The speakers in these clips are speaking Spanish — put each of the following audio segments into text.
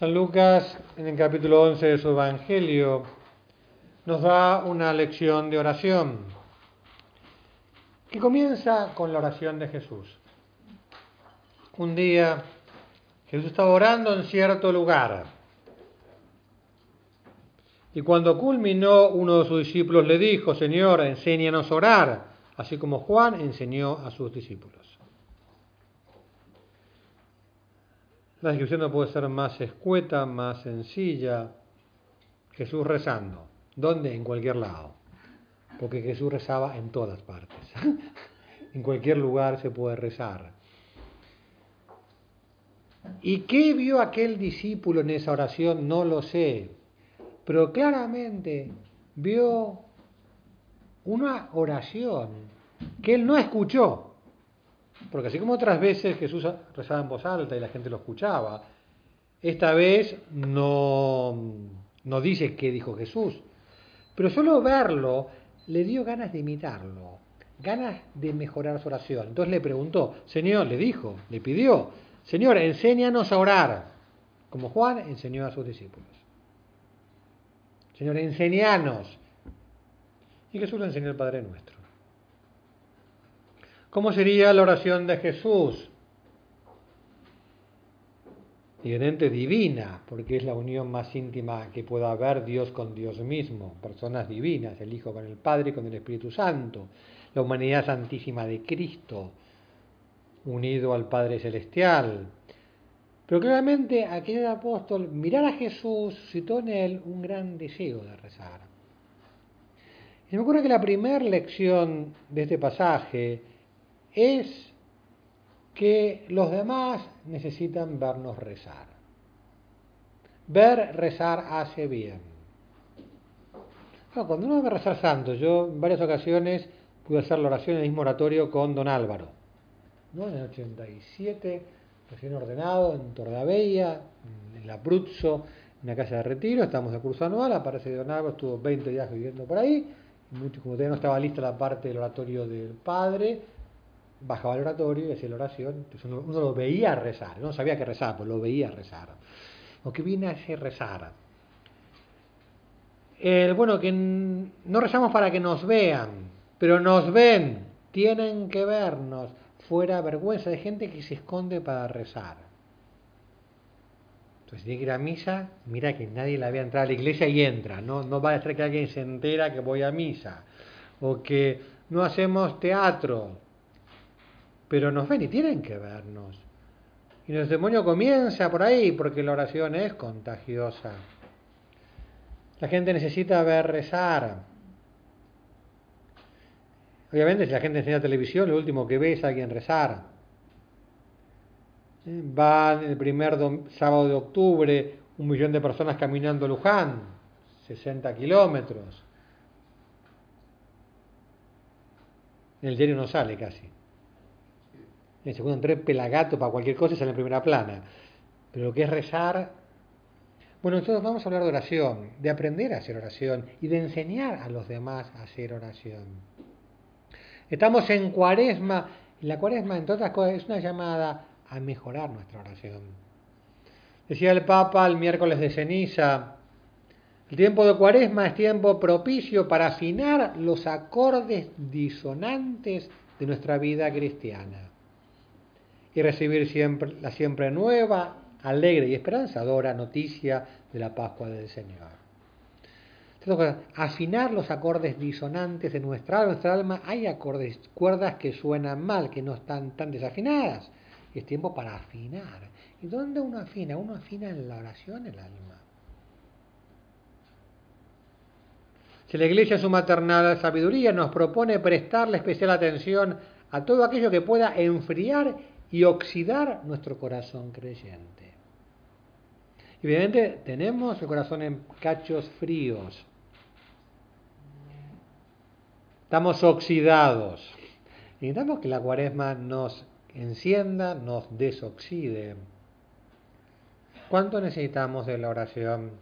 San Lucas, en el capítulo 11 de su Evangelio, nos da una lección de oración que comienza con la oración de Jesús. Un día Jesús estaba orando en cierto lugar y cuando culminó uno de sus discípulos le dijo, Señor, enséñanos a orar, así como Juan enseñó a sus discípulos. La descripción no puede ser más escueta, más sencilla. Jesús rezando. ¿Dónde? En cualquier lado. Porque Jesús rezaba en todas partes. en cualquier lugar se puede rezar. ¿Y qué vio aquel discípulo en esa oración? No lo sé. Pero claramente vio una oración que él no escuchó. Porque así como otras veces Jesús rezaba en voz alta y la gente lo escuchaba, esta vez no, no dice qué dijo Jesús. Pero solo verlo le dio ganas de imitarlo, ganas de mejorar su oración. Entonces le preguntó, Señor, le dijo, le pidió, Señor, enséñanos a orar, como Juan enseñó a sus discípulos. Señor, enséñanos. Y Jesús le enseñó el Padre Nuestro. ¿Cómo sería la oración de Jesús? Evidente divina, porque es la unión más íntima que pueda haber Dios con Dios mismo, personas divinas, el Hijo con el Padre y con el Espíritu Santo, la humanidad santísima de Cristo, unido al Padre Celestial. Pero claramente aquel apóstol, mirar a Jesús, suscitó en él un gran deseo de rezar. Y me ocurre que la primera lección de este pasaje es que los demás necesitan vernos rezar. Ver rezar hace bien. cuando uno ve rezar santo, yo en varias ocasiones pude hacer la oración en el mismo oratorio con don Álvaro, ¿no? en el 87, recién ordenado, en Tordabella, en la Bruzzo, en la casa de retiro, estamos de curso anual, aparece don Álvaro, estuvo 20 días viviendo por ahí, como todavía no estaba lista la parte del oratorio del padre, bajaba al oratorio y hacía la oración, entonces uno, lo veía rezar, no sabía que rezar, pero lo veía rezar. O que viene a hacer rezar. El, bueno, que no rezamos para que nos vean, pero nos ven, tienen que vernos, fuera vergüenza de gente que se esconde para rezar. Entonces, si tiene que ir a misa, mira que nadie la vea entrar a la iglesia y entra. No, no va a ser que alguien se entera que voy a misa. O que no hacemos teatro, pero nos ven y tienen que vernos. Y el demonio comienza por ahí porque la oración es contagiosa. La gente necesita ver rezar. Obviamente si la gente enseña televisión, lo último que ve es a alguien rezar. Va el primer sábado de octubre un millón de personas caminando a Luján, 60 kilómetros. El diario no sale casi. En el segundo entré pelagato para cualquier cosa y sale en primera plana. Pero lo que es rezar. Bueno, entonces vamos a hablar de oración, de aprender a hacer oración y de enseñar a los demás a hacer oración. Estamos en cuaresma, la cuaresma, entre otras cosas, es una llamada a mejorar nuestra oración. Decía el Papa el miércoles de ceniza, el tiempo de cuaresma es tiempo propicio para afinar los acordes disonantes de nuestra vida cristiana y recibir siempre, la siempre nueva, alegre y esperanzadora noticia de la Pascua del Señor. Entonces, afinar los acordes disonantes de nuestra, alma, hay acordes, cuerdas que suenan mal, que no están tan desafinadas. Y es tiempo para afinar. ¿Y dónde uno afina? Uno afina en la oración el alma. Si la Iglesia, su maternal sabiduría, nos propone prestarle especial atención a todo aquello que pueda enfriar y oxidar nuestro corazón creyente. Y tenemos el corazón en cachos fríos. Estamos oxidados. Necesitamos que la cuaresma nos encienda, nos desoxide. ¿Cuánto necesitamos de la oración?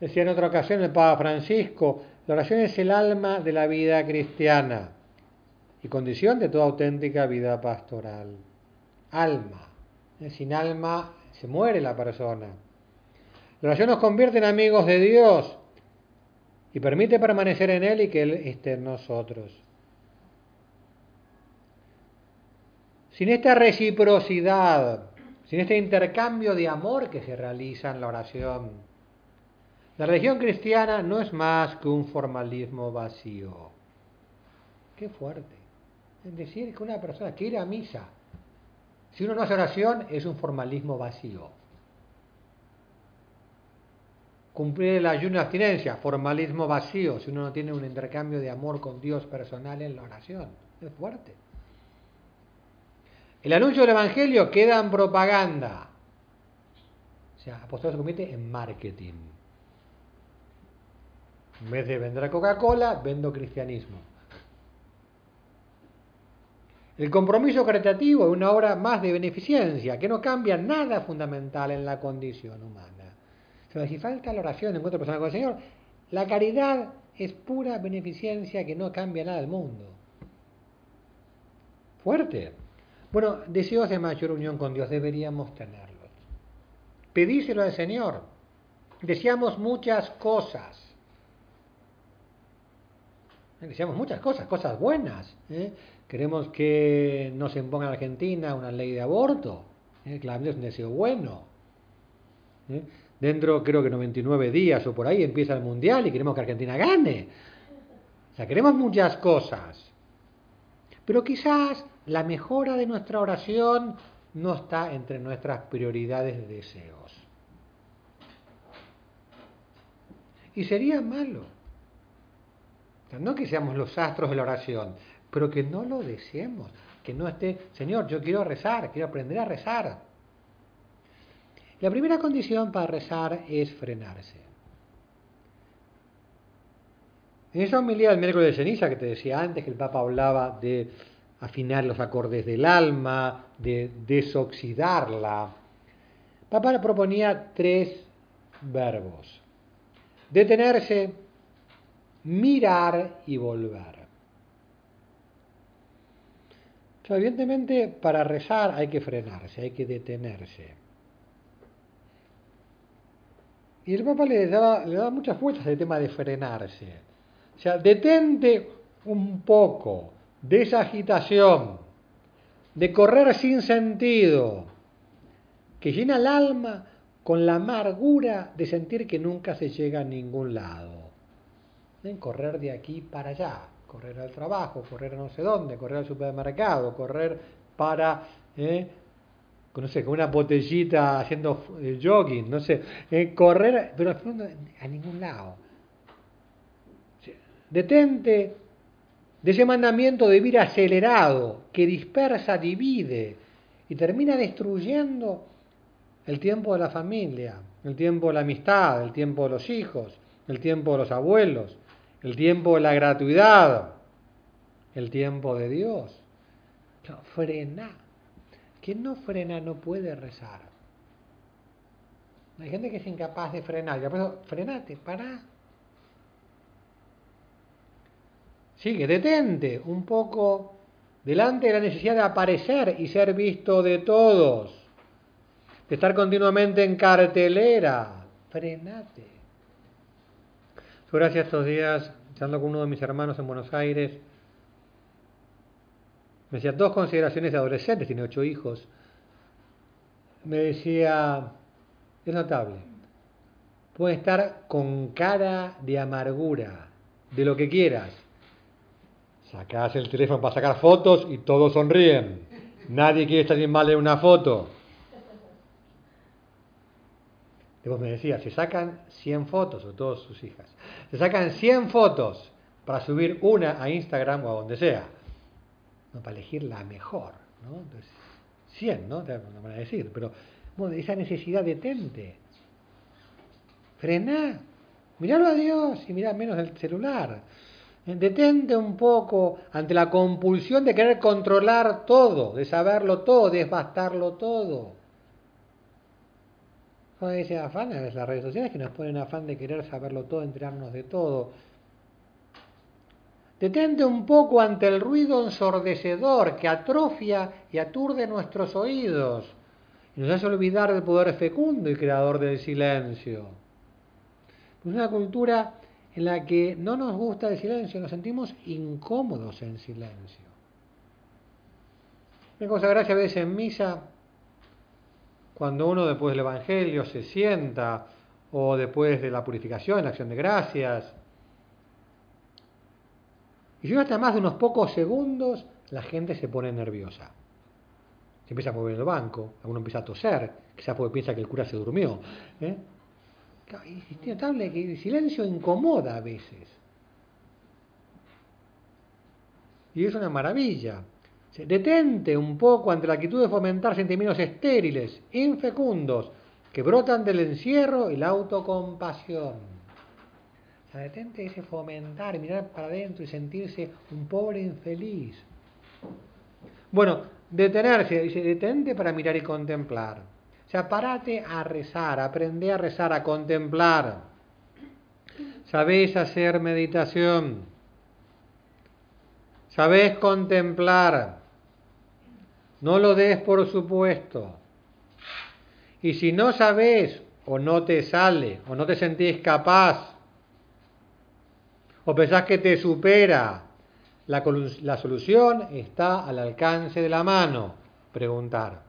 Decía en otra ocasión el Papa Francisco, la oración es el alma de la vida cristiana y condición de toda auténtica vida pastoral. Alma. Sin alma se muere la persona. La oración nos convierte en amigos de Dios y permite permanecer en Él y que Él esté en nosotros. Sin esta reciprocidad, sin este intercambio de amor que se realiza en la oración, la religión cristiana no es más que un formalismo vacío. Qué fuerte. Es decir, que una persona quiere a misa, si uno no hace oración, es un formalismo vacío. Cumplir el ayuno y abstinencia, formalismo vacío, si uno no tiene un intercambio de amor con Dios personal en la oración. Es fuerte. El anuncio del Evangelio queda en propaganda. O sea, apostolado se convierte en marketing. En vez de vender Coca-Cola, vendo cristianismo. El compromiso caritativo es una obra más de beneficencia, que no cambia nada fundamental en la condición humana. O si falta la oración, encuentro personal con el Señor, la caridad es pura beneficencia que no cambia nada del mundo. Fuerte. Bueno, deseos de mayor unión con Dios deberíamos tenerlos. Pedíselo al Señor. Deseamos muchas cosas. Deseamos muchas cosas, cosas buenas. ¿eh? Queremos que no se imponga en Argentina una ley de aborto. ¿eh? Claramente es un deseo bueno. ¿eh? Dentro, creo que 99 días o por ahí empieza el Mundial y queremos que Argentina gane. O sea, queremos muchas cosas. Pero quizás la mejora de nuestra oración no está entre nuestras prioridades de deseos. Y sería malo. no que seamos los astros de la oración, pero que no lo deseemos. Que no esté, Señor, yo quiero rezar, quiero aprender a rezar. La primera condición para rezar es frenarse. En esa homilía del miércoles de ceniza que te decía antes, que el Papa hablaba de afinar los acordes del alma, de desoxidarla, Papa proponía tres verbos. Detenerse, mirar y volver. Evidentemente, para rezar hay que frenarse, hay que detenerse. Y el Papa le daba, le muchas vueltas al tema de frenarse. O sea, detente un poco de esa agitación, de correr sin sentido, que llena el alma con la amargura de sentir que nunca se llega a ningún lado. En correr de aquí para allá, correr al trabajo, correr a no sé dónde, correr al supermercado, correr para eh, no sé, con una botellita haciendo eh, jogging, no sé, eh, correr, pero a ningún lado. Detente de ese mandamiento de vivir acelerado que dispersa, divide y termina destruyendo el tiempo de la familia, el tiempo de la amistad, el tiempo de los hijos, el tiempo de los abuelos, el tiempo de la gratuidad, el tiempo de Dios. frena quien no frena no puede rezar. Hay gente que es incapaz de frenar. Ya, pero frenate, para. Sigue, detente un poco delante de la necesidad de aparecer y ser visto de todos. De estar continuamente en cartelera. Frenate. Gracias estos días, estando con uno de mis hermanos en Buenos Aires, me decía, dos consideraciones de adolescentes, tiene ocho hijos. Me decía, es notable, puede estar con cara de amargura, de lo que quieras. Sacas el teléfono para sacar fotos y todos sonríen. Nadie quiere estar bien mal en una foto. Después me decía, se sacan 100 fotos, o todas sus hijas, se sacan 100 fotos para subir una a Instagram o a donde sea no, para elegir la mejor, ¿no? Entonces, 100, ¿no? Te van a decir, pero esa necesidad detente. Frená, miralo a Dios y mirá menos el celular. Detente un poco ante la compulsión de querer controlar todo, de saberlo todo, de desbastarlo todo. Con ese afán las redes sociales que nos ponen afán de querer saberlo todo, enterarnos de todo. Detente un poco ante el ruido ensordecedor que atrofia y aturde nuestros oídos y nos hace olvidar del poder fecundo y creador del silencio. Es una cultura en la que no nos gusta el silencio, nos sentimos incómodos en silencio. Me cosa gracia a veces en misa, cuando uno después del Evangelio se sienta, o después de la purificación, la acción de gracias, y no hasta más de unos pocos segundos, la gente se pone nerviosa. Se empieza a mover el banco, alguno empieza a toser, quizás porque piensa que el cura se durmió. ¿eh? Es notable que el silencio incomoda a veces. Y es una maravilla. Detente un poco ante la actitud de fomentar sentimientos estériles, infecundos, que brotan del encierro y la autocompasión detente ese fomentar, mirar para adentro y sentirse un pobre infeliz. Bueno, detenerse, dice, detente para mirar y contemplar. O sea, parate a rezar, aprende a rezar, a contemplar. Sabés hacer meditación. Sabés contemplar. No lo des por supuesto. Y si no sabés o no te sale o no te sentís capaz, o pensás que te supera, la, la solución está al alcance de la mano. Preguntar.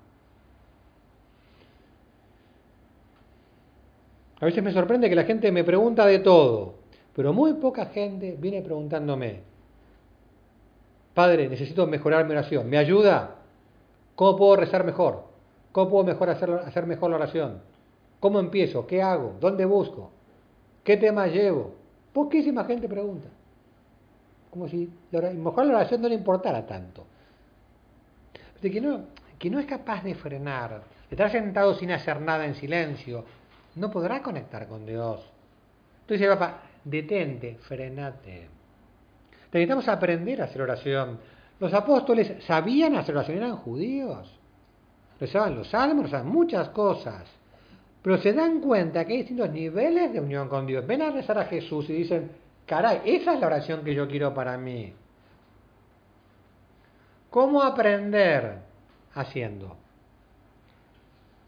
A veces me sorprende que la gente me pregunta de todo, pero muy poca gente viene preguntándome, Padre, necesito mejorar mi oración, ¿me ayuda? ¿Cómo puedo rezar mejor? ¿Cómo puedo hacer, mejor la oración? ¿Cómo empiezo? ¿Qué hago? ¿Dónde busco? ¿Qué tema llevo? Poquísima gente pregunta. Como si la mejor la oración no le importara tanto. De que no, que no es capaz de frenar, de estar sentado sin hacer nada en silencio, no podrá conectar con Dios. Entonces, papá, detente, frenate. Necesitamos aprender a hacer oración. Los apóstoles sabían hacer oración, eran judíos. Rezaban los salmos, rezaban muchas cosas. Pero se dan cuenta que hay distintos niveles de unión con Dios. Ven a rezar a Jesús y dicen, caray, esa es la oración que yo quiero para mí. ¿Cómo aprender? Haciendo.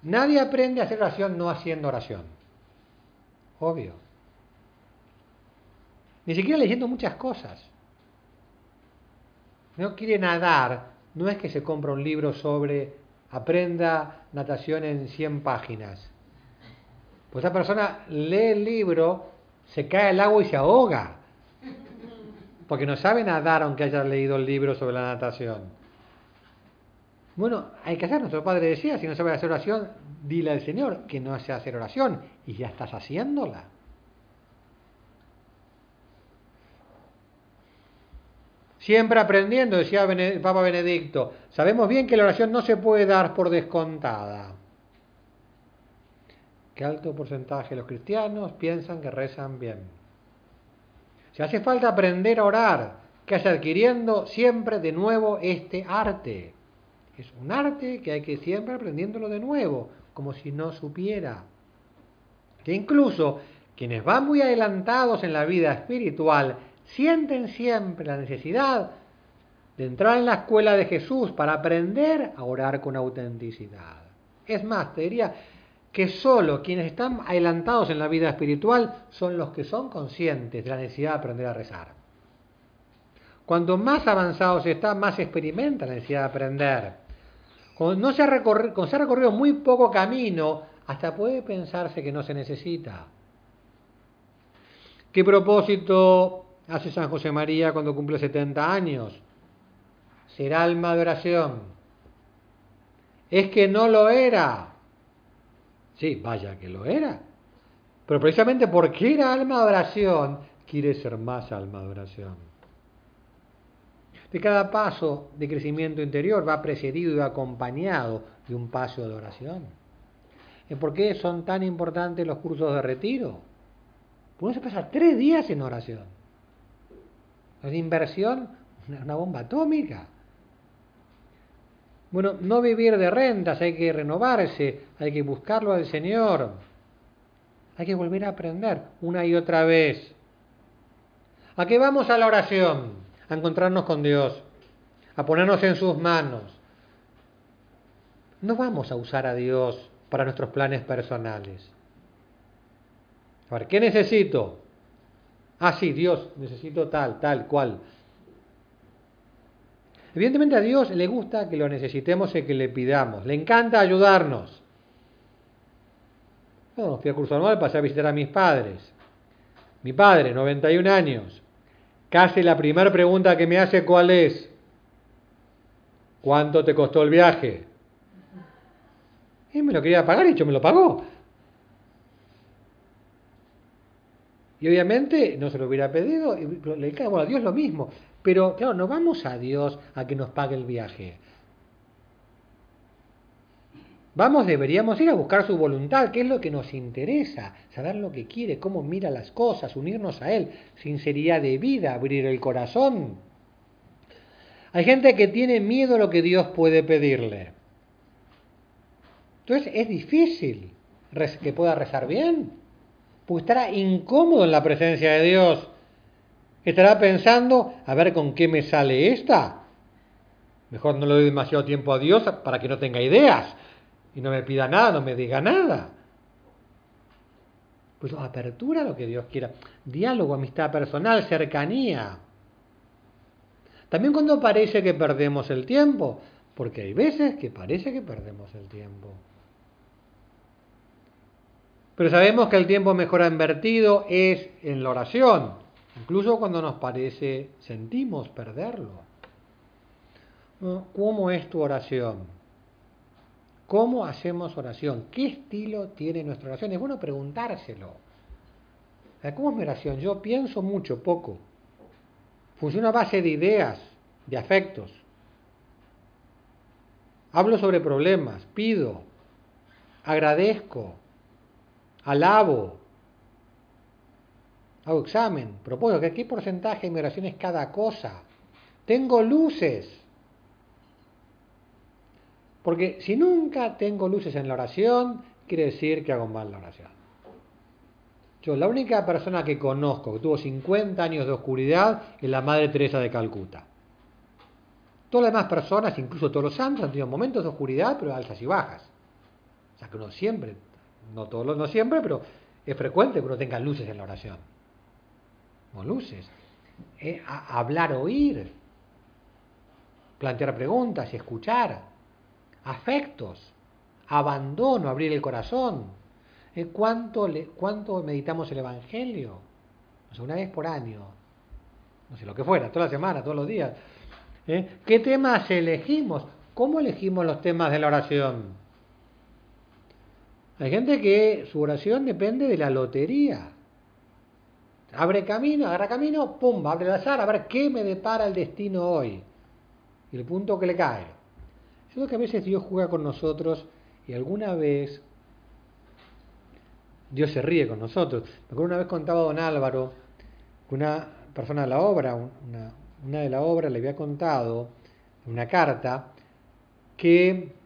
Nadie aprende a hacer oración no haciendo oración. Obvio. Ni siquiera leyendo muchas cosas. No quiere nadar, no es que se compra un libro sobre aprenda natación en 100 páginas. Pues esa persona lee el libro, se cae al agua y se ahoga. Porque no sabe nadar aunque haya leído el libro sobre la natación. Bueno, hay que hacer, nuestro padre decía, si no sabes hacer oración, dile al Señor que no hace hacer oración y ya estás haciéndola. Siempre aprendiendo, decía Papa Benedicto. Sabemos bien que la oración no se puede dar por descontada que alto porcentaje de los cristianos piensan que rezan bien. Si hace falta aprender a orar, que haya adquiriendo siempre de nuevo este arte. Es un arte que hay que siempre aprendiéndolo de nuevo, como si no supiera. Que incluso quienes van muy adelantados en la vida espiritual sienten siempre la necesidad de entrar en la escuela de Jesús para aprender a orar con autenticidad. Es más, te diría, que solo quienes están adelantados en la vida espiritual son los que son conscientes de la necesidad de aprender a rezar. Cuanto más avanzados está, más experimenta la necesidad de aprender. Cuando, no se ha recorrido, se ha recorrido muy poco camino, hasta puede pensarse que no se necesita. ¿Qué propósito hace San José María cuando cumple 70 años? Ser alma de oración. Es que no lo era. Sí, vaya que lo era. Pero precisamente porque era alma de oración, quiere ser más alma de oración. De cada paso de crecimiento interior va precedido y acompañado de un paso de oración. ¿Por qué son tan importantes los cursos de retiro? Uno se pasa tres días en oración. Es inversión, una bomba atómica. Bueno, no vivir de rentas, hay que renovarse, hay que buscarlo al Señor. Hay que volver a aprender una y otra vez. ¿A qué vamos a la oración? A encontrarnos con Dios, a ponernos en sus manos. No vamos a usar a Dios para nuestros planes personales. A ver, ¿qué necesito? Ah, sí, Dios, necesito tal, tal, cual. Evidentemente a Dios le gusta que lo necesitemos y que le pidamos. Le encanta ayudarnos. No, fui a curso anual, pasé a visitar a mis padres. Mi padre, 91 años. Casi la primera pregunta que me hace, ¿cuál es? ¿Cuánto te costó el viaje? Y me lo quería pagar y yo me lo pagó. Y obviamente no se lo hubiera pedido, y le cago a Dios lo mismo. Pero claro, no vamos a Dios a que nos pague el viaje. Vamos, deberíamos ir a buscar su voluntad, qué es lo que nos interesa, saber lo que quiere, cómo mira las cosas, unirnos a Él, sinceridad de vida, abrir el corazón. Hay gente que tiene miedo a lo que Dios puede pedirle. Entonces es difícil que pueda rezar bien, porque estará incómodo en la presencia de Dios. Estará pensando, a ver con qué me sale esta. Mejor no le doy demasiado tiempo a Dios para que no tenga ideas y no me pida nada, no me diga nada. Pues apertura a lo que Dios quiera. Diálogo, amistad personal, cercanía. También cuando parece que perdemos el tiempo, porque hay veces que parece que perdemos el tiempo. Pero sabemos que el tiempo mejor invertido es en la oración, incluso cuando nos parece, sentimos perderlo. ¿Cómo es tu oración? ¿Cómo hacemos oración? ¿Qué estilo tiene nuestra oración? Es bueno preguntárselo. ¿Cómo es mi oración? Yo pienso mucho, poco. Funciona a base de ideas, de afectos. Hablo sobre problemas, pido, agradezco, alabo, hago examen, propongo que qué porcentaje de mi oración es cada cosa. Tengo luces. Porque si nunca tengo luces en la oración, quiere decir que hago mal la oración. Yo, la única persona que conozco que tuvo 50 años de oscuridad es la Madre Teresa de Calcuta. Todas las demás personas, incluso todos los santos, han tenido momentos de oscuridad, pero altas y bajas. O sea que uno siempre no todos no siempre, pero es frecuente que uno tenga luces en la oración. No luces. Eh, hablar, oír. Plantear preguntas y escuchar. Afectos. Abandono, abrir el corazón. Eh, ¿cuánto, le, ¿Cuánto meditamos el Evangelio? una vez por año. No sé lo que fuera, toda la semana, todos los días. ¿Eh? ¿Qué temas elegimos? ¿Cómo elegimos los temas de la oración? Hay gente que su oración depende de la lotería. Abre camino, agarra camino, pum, abre el azar, a ver qué me depara el destino hoy. Y el punto que le cae. Yo creo que a veces Dios juega con nosotros y alguna vez Dios se ríe con nosotros. Me acuerdo una vez contaba don Álvaro que una persona de la obra, una, una de la obra le había contado una carta que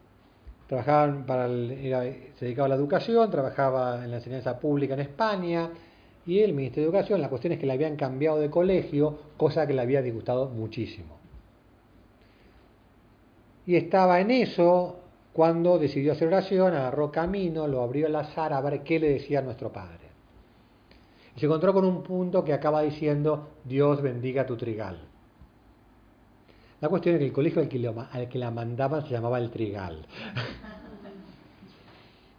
trabajaban para se dedicaba a la educación, trabajaba en la enseñanza pública en España y el Ministerio de Educación, la cuestión es que le habían cambiado de colegio, cosa que le había disgustado muchísimo. Y estaba en eso cuando decidió hacer oración, agarró camino, lo abrió al azar a ver qué le decía nuestro Padre. Y se encontró con un punto que acaba diciendo, Dios bendiga tu trigal. La cuestión es que el colegio al que, al que la mandaban se llamaba el Trigal.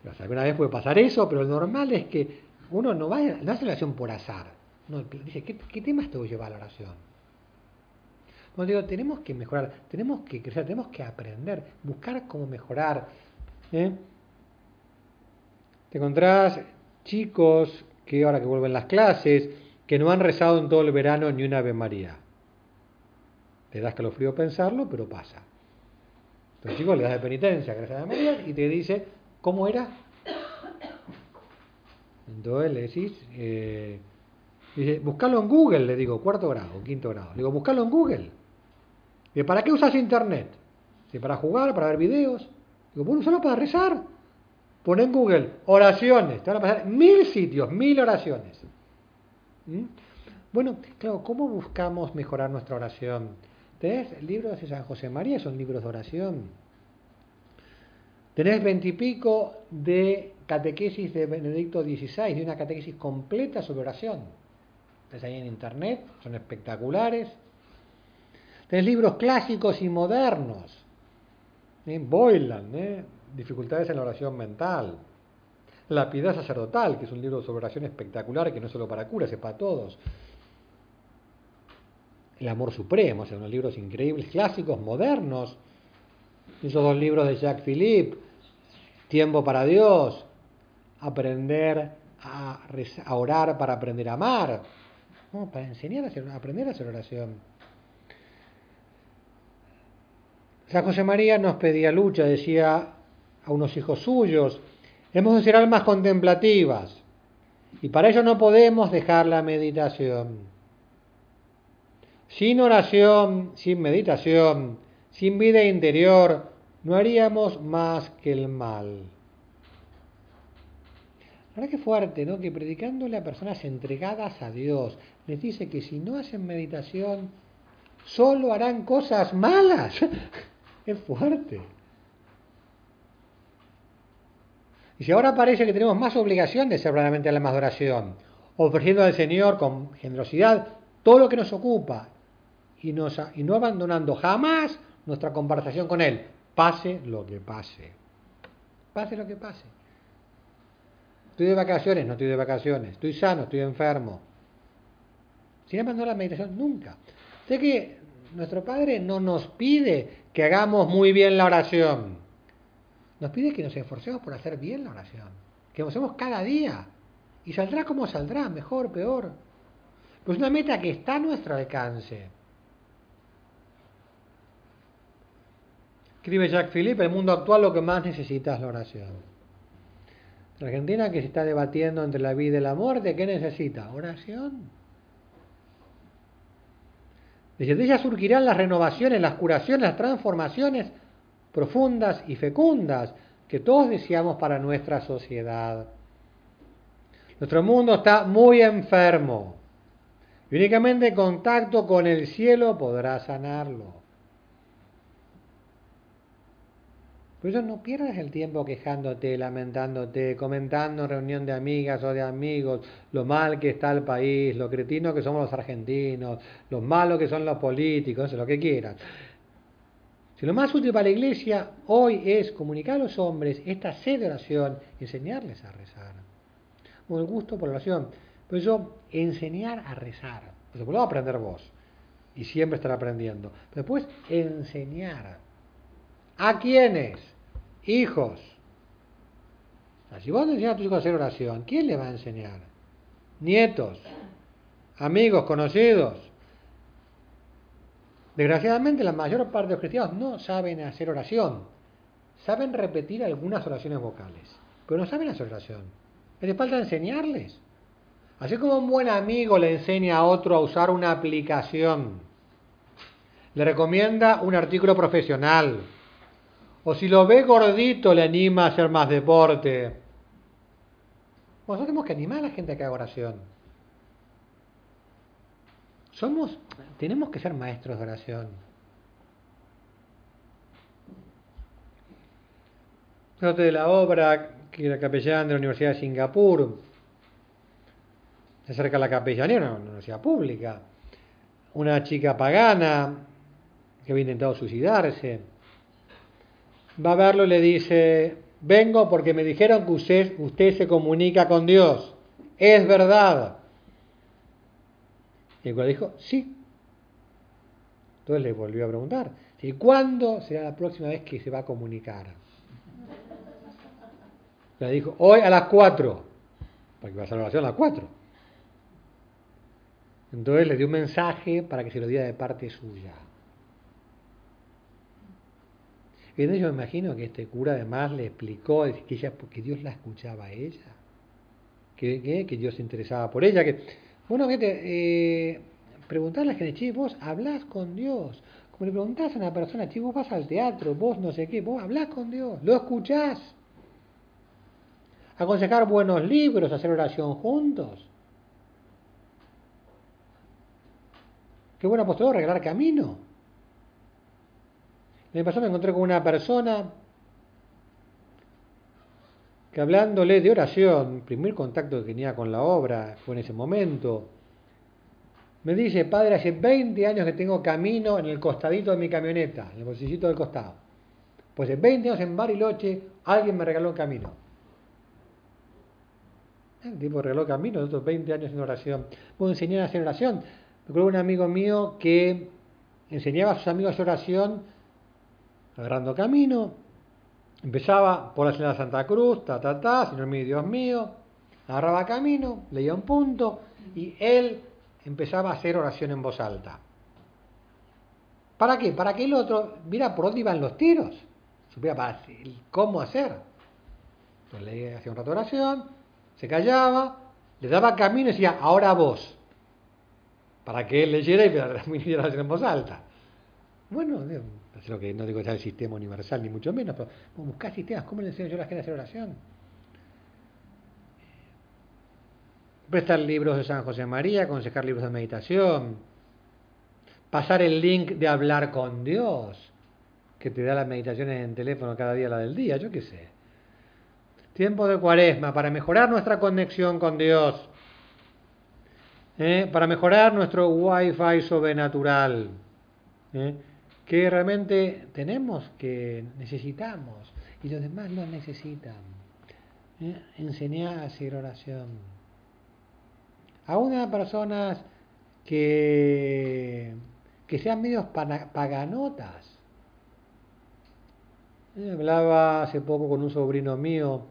alguna vez puede pasar eso, pero lo normal es que uno no, va, no hace la oración por azar. No, dice, ¿qué, ¿qué temas te voy a llevar a la oración? Bueno, digo, tenemos que mejorar, tenemos que crecer, tenemos que aprender, buscar cómo mejorar. ¿eh? Te encontrás chicos que ahora que vuelven las clases, que no han rezado en todo el verano ni una Ave María. Te da escalofrío pensarlo, pero pasa. Entonces, chicos, le das de penitencia, gracias a María, y te dice, ¿cómo era? Entonces le decís, eh, dice, buscalo en Google, le digo, cuarto grado, quinto grado. Le digo, buscalo en Google. Dice, ¿para qué usas internet? Dice, para jugar, para ver videos. Digo, bueno, usalo para rezar. Pon en Google oraciones, te van a pasar mil sitios, mil oraciones. ¿Mm? Bueno, claro, ¿cómo buscamos mejorar nuestra oración? Tenés libros de San José María, son libros de oración. Tenés veintipico de catequesis de Benedicto XVI, de una catequesis completa sobre oración. Estás ahí en internet, son espectaculares. Tenés libros clásicos y modernos. ¿eh? Boylan, ¿eh? Dificultades en la oración mental. La piedad sacerdotal, que es un libro sobre oración espectacular, que no es solo para curas, es para todos. El amor supremo, son unos libros increíbles, clásicos, modernos. Esos dos libros de Jacques Philippe, Tiempo para Dios, Aprender a, orar para aprender a amar, para enseñar a, hacer, aprender a hacer oración. San José María nos pedía lucha, decía a unos hijos suyos, hemos de ser almas contemplativas y para ello no podemos dejar la meditación. Sin oración, sin meditación, sin vida interior, no haríamos más que el mal. Ahora qué fuerte, ¿no? Que predicándole a personas entregadas a Dios, les dice que si no hacen meditación, solo harán cosas malas. es fuerte. Y si ahora parece que tenemos más obligación de ser realmente la más oración, ofreciendo al Señor con generosidad todo lo que nos ocupa y, no abandonando jamás nuestra conversación con Él, pase lo que pase. Pase lo que pase. Estoy de vacaciones, no estoy de vacaciones. Estoy sano, estoy enfermo. Sin abandonar la meditación, nunca. Sé que nuestro Padre no nos pide que hagamos muy bien la oración. Nos pide que nos esforcemos por hacer bien la oración, que lo hacemos cada día. Y saldrá como saldrá, mejor, peor. Pues una meta que está a nuestro alcance. Escribe Jacques Philippe, el mundo actual lo que más necesita es la oración. La Argentina que se está debatiendo entre la vida y la muerte, ¿qué necesita? Oración. Desde ella surgirán las renovaciones, las curaciones, las transformaciones profundas y fecundas que todos deseamos para nuestra sociedad. Nuestro mundo está muy enfermo y únicamente contacto con el cielo podrá sanarlo. Por no pierdas el tiempo quejándote, lamentándote, comentando en reunión de amigas o de amigos lo mal que está el país, lo cretino que somos los argentinos, lo malo que son los políticos, lo que quieras. Si lo más útil para la iglesia hoy es comunicar a los hombres esta sed de oración, enseñarles a rezar. Con gusto por la oración. Por eso, enseñar a rezar. Eso lo a aprender vos. Y siempre estar aprendiendo. Después, enseñar. ¿A quiénes? Hijos. si vos enseñas a tus hijos a hacer oración, ¿quién le va a enseñar? Nietos, amigos, conocidos. Desgraciadamente la mayor parte de los cristianos no saben hacer oración. Saben repetir algunas oraciones vocales, pero no saben hacer oración. Les falta enseñarles. Así como un buen amigo le enseña a otro a usar una aplicación, le recomienda un artículo profesional, o si lo ve gordito le anima a hacer más deporte. Nosotros tenemos que animar a la gente a que haga oración. Somos, tenemos que ser maestros de oración. Note de la obra que era capellán de la Universidad de Singapur, se acerca a la capellanía, una universidad pública, una chica pagana que había intentado suicidarse, va a verlo y le dice, vengo porque me dijeron que usted, se comunica con Dios, es verdad. Y el dijo, sí. Entonces le volvió a preguntar, ¿y cuándo será la próxima vez que se va a comunicar? Le dijo, hoy a las 4, porque va a ser la oración a las 4. Entonces le dio un mensaje para que se lo diera de parte suya. Y entonces yo me imagino que este cura además le explicó que, ella, que Dios la escuchaba a ella, que, que, Dios se interesaba por ella. que Bueno, fíjate, eh, preguntarle a la gente, che, vos hablás con Dios. Como le preguntás a una persona, che, vos vas al teatro, vos no sé qué, vos hablás con Dios, lo escuchás. Aconsejar buenos libros, hacer oración juntos. Qué buen apostolado regalar camino. El pasado me encontré con una persona que hablándole de oración, primer contacto que tenía con la obra fue en ese momento, me dice, padre, hace 20 años que tengo camino en el costadito de mi camioneta, en el bolsillito del costado. Pues hace 20 años en Bariloche alguien me regaló un camino. El tipo regaló camino, otros 20 años en oración. Puedo enseñar a hacer oración. Me acuerdo un amigo mío que enseñaba a sus amigos oración agarrando camino, empezaba por la señal de Santa Cruz, ta, ta, ta, Señor mío, Dios mío, agarraba camino, leía un punto y él empezaba a hacer oración en voz alta. ¿Para qué? Para que el otro viera por dónde iban los tiros, supiera cómo hacer. Entonces le hacía un rato oración, se callaba, le daba camino y decía, ahora vos, para que él leyera y pudiera hacer en voz alta. Bueno, lo que no digo ya el sistema universal, ni mucho menos, pero buscar sistemas, ¿cómo le enseño yo a la gente hacer oración? Prestar libros de San José María, aconsejar libros de meditación, pasar el link de hablar con Dios, que te da las meditaciones en teléfono cada día la del día, yo qué sé. Tiempo de cuaresma para mejorar nuestra conexión con Dios, ¿eh? para mejorar nuestro wifi sobrenatural. ¿eh? Que realmente tenemos, que necesitamos, y los demás lo necesitan. ¿Eh? Enseñar a hacer oración. A unas personas que, que sean medios paganotas. ¿Eh? Hablaba hace poco con un sobrino mío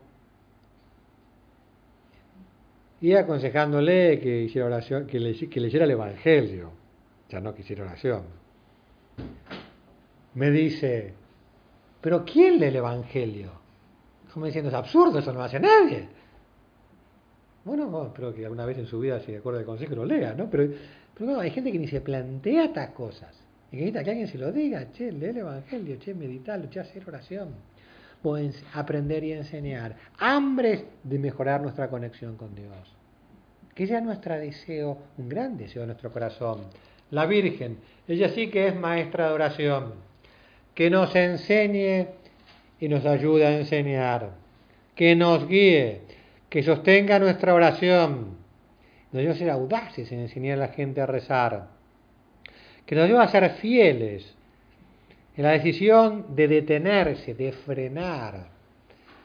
y aconsejándole que hiciera oración, que, le, que leyera el Evangelio, ya no que hiciera oración me dice, pero ¿quién lee el Evangelio? Como diciendo, es absurdo, eso no lo hace nadie. Bueno, espero que alguna vez en su vida, si de acuerdo del consejo, lo lea, ¿no? Pero, pero hay gente que ni se plantea estas cosas. Y que necesita que alguien se lo diga, che, lee el Evangelio, che, meditarlo, che, hacer oración. Pueden aprender y enseñar. Hambres de mejorar nuestra conexión con Dios. Que sea nuestro deseo, un gran deseo de nuestro corazón. La Virgen, ella sí que es maestra de oración que nos enseñe y nos ayude a enseñar, que nos guíe, que sostenga nuestra oración, nos ayude a ser audaces en enseñar a la gente a rezar, que nos ayude a ser fieles en la decisión de detenerse, de frenar,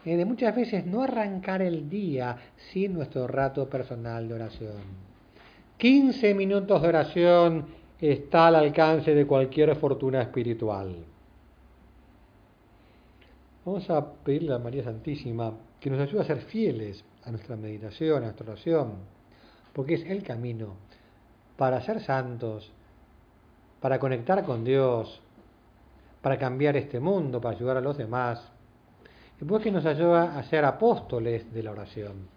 eh, de muchas veces no arrancar el día sin nuestro rato personal de oración. 15 minutos de oración está al alcance de cualquier fortuna espiritual. Vamos a pedirle a María Santísima que nos ayude a ser fieles a nuestra meditación, a nuestra oración, porque es el camino para ser santos, para conectar con Dios, para cambiar este mundo, para ayudar a los demás, y pues que nos ayuda a ser apóstoles de la oración.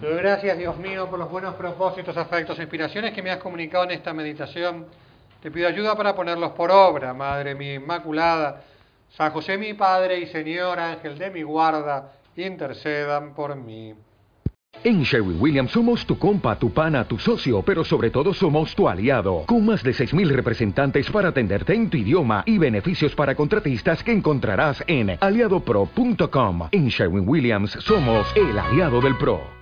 gracias, Dios mío, por los buenos propósitos, afectos e inspiraciones que me has comunicado en esta meditación te pido ayuda para ponerlos por obra, Madre mía Inmaculada. San José mi Padre y Señor Ángel de mi guarda, intercedan por mí. En Sherwin Williams somos tu compa, tu pana, tu socio, pero sobre todo somos tu aliado, con más de 6.000 representantes para atenderte en tu idioma y beneficios para contratistas que encontrarás en aliadopro.com. En Sherwin Williams somos el aliado del PRO.